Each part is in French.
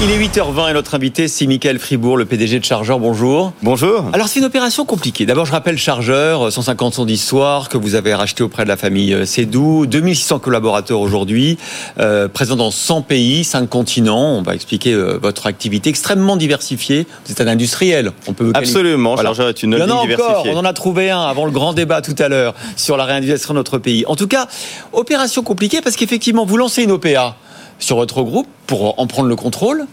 Il est 8h20 et notre invité, c'est Michael Fribourg, le PDG de Chargeur. Bonjour. Bonjour. Alors, c'est une opération compliquée. D'abord, je rappelle Chargeur, 150 ans d'histoire, que vous avez racheté auprès de la famille euh, Cédou, 2600 collaborateurs aujourd'hui, euh, présents dans 100 pays, 5 continents. On va expliquer euh, votre activité extrêmement diversifiée. Vous êtes un industriel. On peut Absolument. Voilà. Chargeur est une holding diversifiée. Encore, on en a trouvé un avant le grand débat tout à l'heure sur la réindustrialisation de notre pays. En tout cas, opération compliquée parce qu'effectivement, vous lancez une OPA sur votre groupe pour en prendre le contrôle.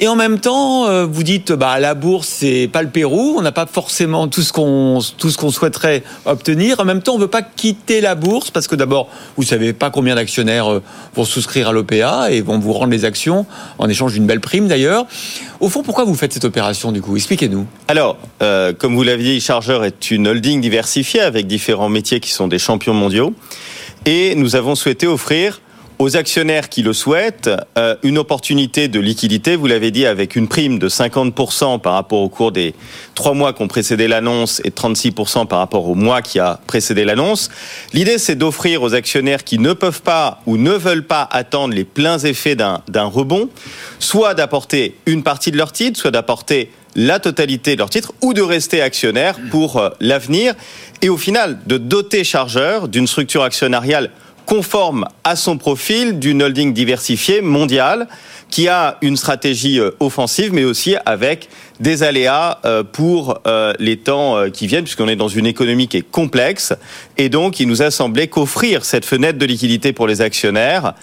Et en même temps, euh, vous dites, bah, la bourse, c'est pas le Pérou, on n'a pas forcément tout ce qu'on tout ce qu'on souhaiterait obtenir. En même temps, on veut pas quitter la bourse parce que d'abord, vous savez pas combien d'actionnaires euh, vont souscrire à l'OPA et vont vous rendre les actions en échange d'une belle prime d'ailleurs. Au fond, pourquoi vous faites cette opération du coup? Expliquez-nous. Alors, euh, comme vous l'aviez dit, Chargeur est une holding diversifiée avec différents métiers qui sont des champions mondiaux. Et nous avons souhaité offrir aux actionnaires qui le souhaitent euh, une opportunité de liquidité, vous l'avez dit, avec une prime de 50% par rapport au cours des trois mois qui ont précédé l'annonce et 36% par rapport au mois qui a précédé l'annonce. L'idée, c'est d'offrir aux actionnaires qui ne peuvent pas ou ne veulent pas attendre les pleins effets d'un rebond, soit d'apporter une partie de leur titre, soit d'apporter la totalité de leur titre ou de rester actionnaire pour euh, l'avenir et au final de doter Chargeur d'une structure actionnariale conforme à son profil d'une holding diversifiée mondiale qui a une stratégie euh, offensive, mais aussi avec des aléas euh, pour euh, les temps qui viennent, puisqu'on est dans une économie qui est complexe. Et donc, il nous a semblé qu'offrir cette fenêtre de liquidité pour les actionnaires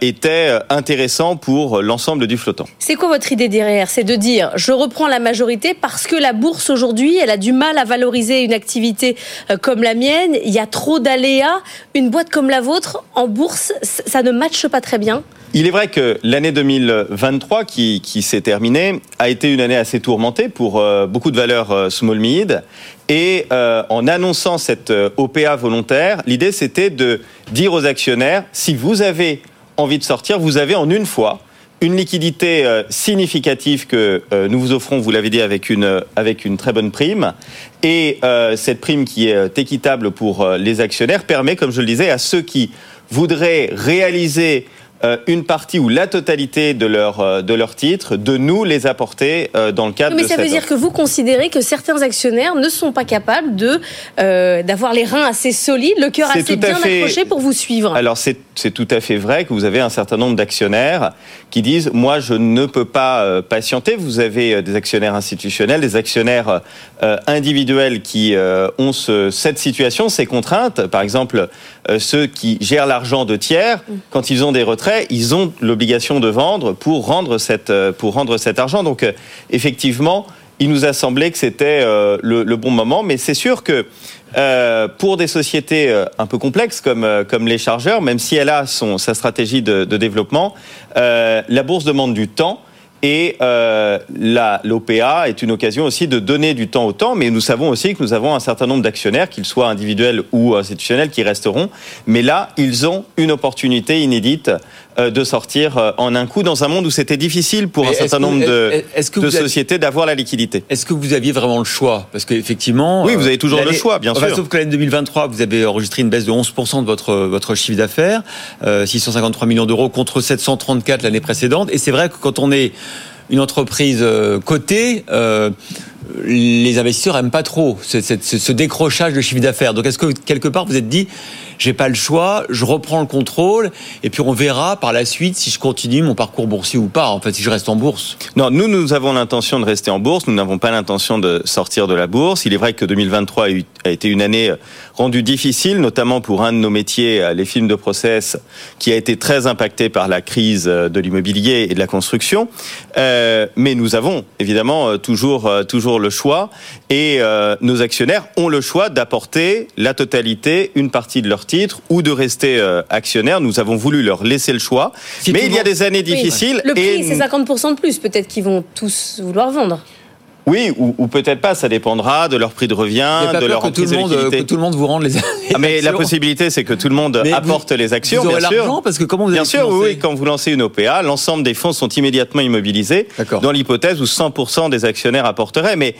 était intéressant pour l'ensemble du flottant. C'est quoi votre idée derrière? C'est de dire, je reprends la majorité parce que la bourse aujourd'hui, elle a du mal à valoriser une activité comme la mienne. Il y a trop d'aléas. Une boîte comme la vôtre, en bourse, ça ne matche pas très bien il est vrai que l'année 2023 qui, qui s'est terminée a été une année assez tourmentée pour euh, beaucoup de valeurs euh, small mid. Et euh, en annonçant cette OPA volontaire, l'idée c'était de dire aux actionnaires si vous avez envie de sortir, vous avez en une fois une liquidité significative que nous vous offrons, vous l'avez dit, avec une, avec une très bonne prime. Et cette prime qui est équitable pour les actionnaires permet, comme je le disais, à ceux qui voudraient réaliser une partie ou la totalité de leur, euh, de leur titre, de nous les apporter euh, dans le cadre mais de Mais ça veut dire que vous considérez que certains actionnaires ne sont pas capables de d'avoir les reins assez solides, le cœur assez bien accroché pour vous suivre. Alors c'est tout à fait vrai que vous avez un certain nombre d'actionnaires qui disent moi je ne peux pas patienter. Vous avez des actionnaires institutionnels, des actionnaires individuels qui ont ce, cette situation, ces contraintes. Par exemple, ceux qui gèrent l'argent de tiers, mm. quand ils ont des retraits ils ont l'obligation de vendre pour rendre, cette, euh, pour rendre cet argent. Donc, euh, effectivement, il nous a semblé que c'était euh, le, bon moment, mais c'est sûr que pour des sociétés un peu complexes comme, comme les chargeurs, même si elle a son, sa stratégie de, de développement, la bourse demande du temps. Et euh, l'OPA est une occasion aussi de donner du temps au temps, mais nous savons aussi que nous avons un certain nombre d'actionnaires, qu'ils soient individuels ou institutionnels, qui resteront. Mais là, ils ont une opportunité inédite euh, de sortir euh, en un coup dans un monde où c'était difficile pour un certain nombre de, de sociétés d'avoir la liquidité. Est-ce que vous aviez vraiment le choix? Parce qu'effectivement... Oui, vous avez toujours le choix, bien sûr. Sauf que l'année 2023, vous avez enregistré une baisse de 11% de votre, votre chiffre d'affaires, 653 millions d'euros contre 734 l'année précédente. Et c'est vrai que quand on est une entreprise euh, cotée, euh, les investisseurs aiment pas trop ce, décrochage de chiffre d'affaires. Donc est-ce que quelque part vous êtes dit j'ai pas le choix, je reprends le contrôle, et puis on verra par la suite si je continue mon parcours boursier ou pas, en fait, si je reste en bourse. Non, nous, nous avons l'intention de rester en bourse, nous n'avons pas l'intention de sortir de la bourse. Il est vrai que 2023 a été une année euh, rendue difficile, notamment pour un de nos métiers, euh, les films de process, qui a été très impacté par la crise euh, de l'immobilier et de la construction. mais nous avons évidemment toujours, toujours le choix, et nos actionnaires ont le choix d'apporter la totalité, une partie de leur titre ou de rester euh, actionnaire. Nous avons voulu leur laisser le choix. mais il y a des années difficiles. Le prix, c'est 50% de plus. Peut-être qu'ils vont tous vouloir vendre. Oui, ou, peut-être pas, ça dépendra de leur prix de revient, de leur que tout, le monde, que tout le monde vous rende les, ah, Mais la possibilité, c'est que tout le monde apporte les actions, bien sûr. Parce que comment vous Bien sûr, oui, quand vous lancez une OPA, l'ensemble des fonds sont immédiatement immobilisés dans l'hypothèse où 100% des actionnaires apporteraient. Mais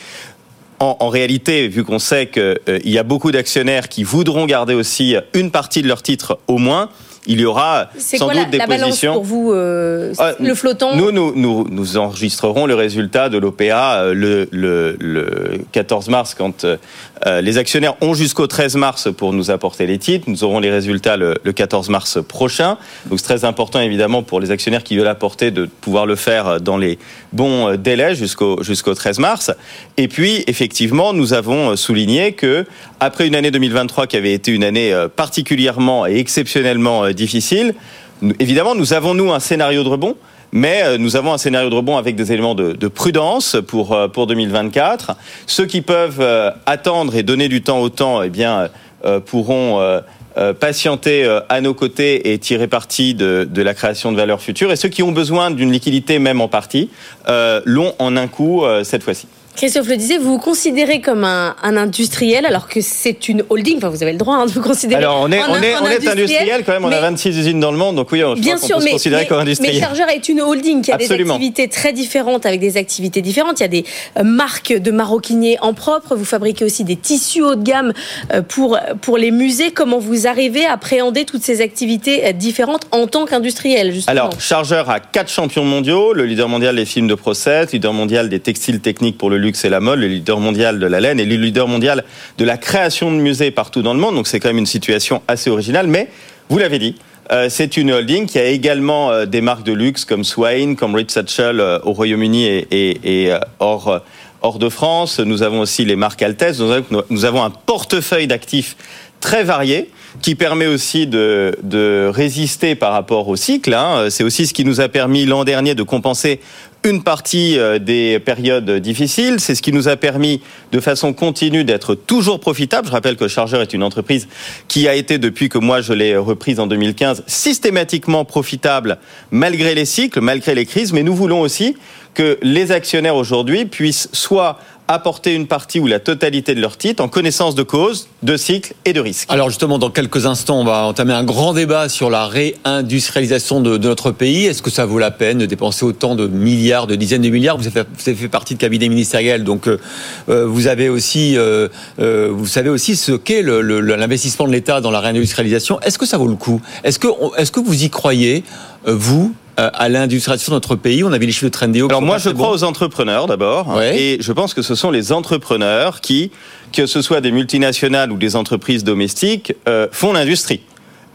en, réalité, vu qu'on sait qu'il euh, y a beaucoup d'actionnaires qui voudront garder aussi une partie de leur titre au moins, il y aura sans quoi doute la, des la positions. pour vous euh, Ah, Le flottant Nous, nous, nous, nous enregistrerons le résultat de l'OPA euh, le, le, le 14 mars, quand euh, les actionnaires ont jusqu'au 13 mars pour nous apporter les titres. Nous aurons les résultats le, le 14 mars prochain. Donc c'est très important, évidemment, pour les actionnaires qui veulent apporter de pouvoir le faire dans les bons euh, délais jusqu'au jusqu'au 13 mars. Et puis, effectivement, nous avons souligné que après une année 2023 qui avait été une année euh, particulièrement et exceptionnellement euh, difficile, nous- évidemment, nous avons nous un scénario de rebond. Mais euh, nous avons un scénario de rebond avec des éléments de, de prudence pour euh, pour 2024. Ceux qui peuvent euh, attendre et donner du temps au temps, eh euh, pourront euh, euh, patienter euh, à nos côtés et tirer parti de, la création de valeur future. Et ceux qui ont besoin d'une liquidité, même en partie, euh, l'ont en un coup euh, cette fois-ci. Christophe le disait, vous vous considérez comme un, un industriel alors que c'est une holding. Enfin, vous avez le droit hein, de vous considérer. Alors on est on un- est on est industriel quand même. On mais- a 26 usines dans le monde, donc oui, je Bien crois qu'on sûr, peut se mais, considérer mais, comme mais industriel. Chargeur est une holding qui a Absolument. des activités très différentes avec des activités différentes. Il y a des euh, marques de maroquiniers en propre. Vous fabriquez aussi des tissus haut de gamme euh, pour pour les musées. Comment vous arrivez à appréhender toutes ces activités euh, différentes en tant qu'industriel justement Alors, Chargeur a quatre champions mondiaux, le leader mondial des films de procès, le leader mondial des textiles techniques pour le luxe et la mode, le leader mondial de la laine et le leader mondial de la création de musées partout dans le monde. Donc c'est quand même une situation assez originale, mais vous l'avez dit. euh, c'est une holding qui a également euh, des marques de luxe comme Swain, comme Ritz Satchel euh, au Royaume-Uni et, hors, hors de France. Nous avons aussi les marques Altesse. Nous avons, nous avons un portefeuille d'actifs très varié qui permet aussi de, de résister par rapport au cycle. hein. C'est aussi ce qui nous a permis l'an dernier de compenser une partie euh, des périodes difficiles. C'est ce qui nous a permis de façon continue d'être toujours profitable. Je rappelle que Chargeur est une entreprise qui a été, depuis que moi je l'ai reprise en 2015, systématiquement profitable malgré les cycles, malgré les crises. Mais nous voulons aussi que les actionnaires aujourd'hui puissent soit apporter une partie ou la totalité de leur titre en connaissance de cause, de cycle et de risque. Alors justement, dans quelques instants, on va entamer un grand débat sur la réindustrialisation de, notre pays. Est-ce que ça vaut la peine de dépenser autant de milliards, de dizaines de milliards? Vous avez, fait, partie de cabinet ministériel, donc euh, euh, vous avez aussi, euh, vous savez aussi ce qu'est l'investissement de l'État dans la réindustrialisation. Est-ce que ça vaut le coup? Est-ce que, vous y croyez, vous, à l'industrialisation de notre pays On avait les chiffres de Trendio. qui Alors moi, je crois aux entrepreneurs d'abord, Ouais. et je pense que ce sont les entrepreneurs qui, que ce soit des multinationales ou des entreprises domestiques, euh, font l'industrie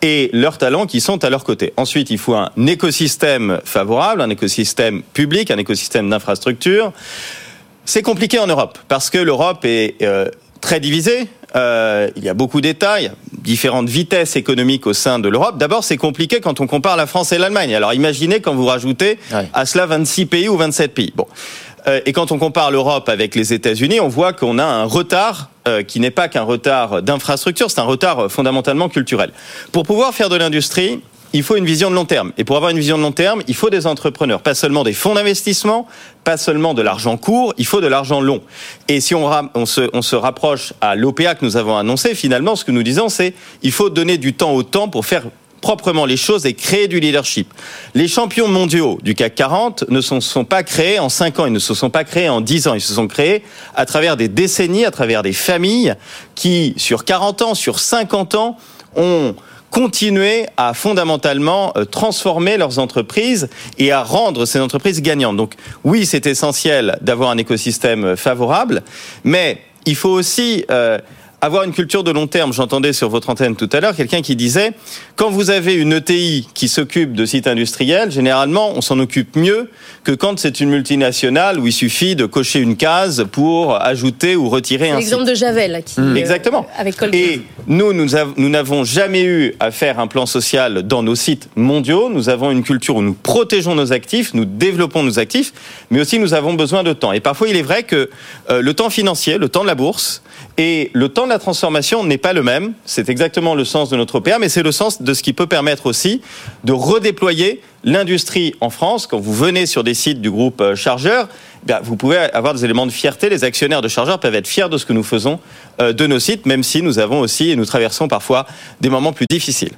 et leurs talents qui sont à leur côté. Ensuite, il faut un écosystème favorable, un écosystème public, un écosystème d'infrastructure. C'est compliqué en Europe parce que l'Europe est euh, très divisée. Euh, il y a beaucoup d'États, il y a différentes vitesses économiques au sein de l'Europe. D'abord, c'est compliqué quand on compare la France et l'Allemagne. Alors imaginez quand vous rajoutez Ouais. à cela 26 pays ou 27 pays. Bon. Euh, et quand on compare l'Europe avec les États-Unis, on voit qu'on a un retard euh, qui n'est pas qu'un retard d'infrastructure, c'est un retard euh, fondamentalement culturel. Pour pouvoir faire de l'industrie, il faut une vision de long terme. Et pour avoir une vision de long terme, il faut des entrepreneurs, pas seulement des fonds d'investissement, pas seulement de l'argent court, il faut de l'argent long. Et si on, se, se rapproche à l'OPA que nous avons annoncé, finalement, ce que nous disons, c'est il faut donner du temps au temps pour faire proprement les choses et créer du leadership. Les champions mondiaux du CAC 40 ne se sont pas créés en 5 ans, ils ne se sont pas créés en 10 ans, ils se sont créés à travers des décennies, à travers des familles qui, sur 40 ans, sur 50 ans, ont continué à fondamentalement euh, transformer leurs entreprises et à rendre ces entreprises gagnantes. Donc oui, c'est essentiel d'avoir un écosystème euh, favorable, mais il faut aussi euh, avoir une culture de long terme. J'entendais sur votre antenne tout à l'heure quelqu'un qui disait quand vous avez une ETI qui s'occupe de sites industriels, généralement on s'en occupe mieux que quand c'est une multinationale où il suffit de cocher une case pour ajouter ou retirer un site. L'exemple de Javel qui, euh, Exactement. avec. Et nous, nous n'avons jamais eu à faire un plan social dans nos sites mondiaux. Nous avons une culture où nous protégeons nos actifs, nous développons nos actifs, mais aussi nous avons besoin de temps. Et parfois, il est vrai que euh, le temps financier, le temps de la bourse et le temps de la transformation n'est pas le même. C'est exactement le sens de notre OPA, mais c'est le sens de ce qui peut permettre aussi de redéployer l'industrie en France. Quand vous venez sur des sites du groupe euh, Chargeur, eh vous pouvez avoir des éléments de fierté. Les actionnaires de Chargeur peuvent être fiers de ce que nous faisons euh, de nos sites, même si nous avons aussi et nous traversons parfois des moments plus difficiles.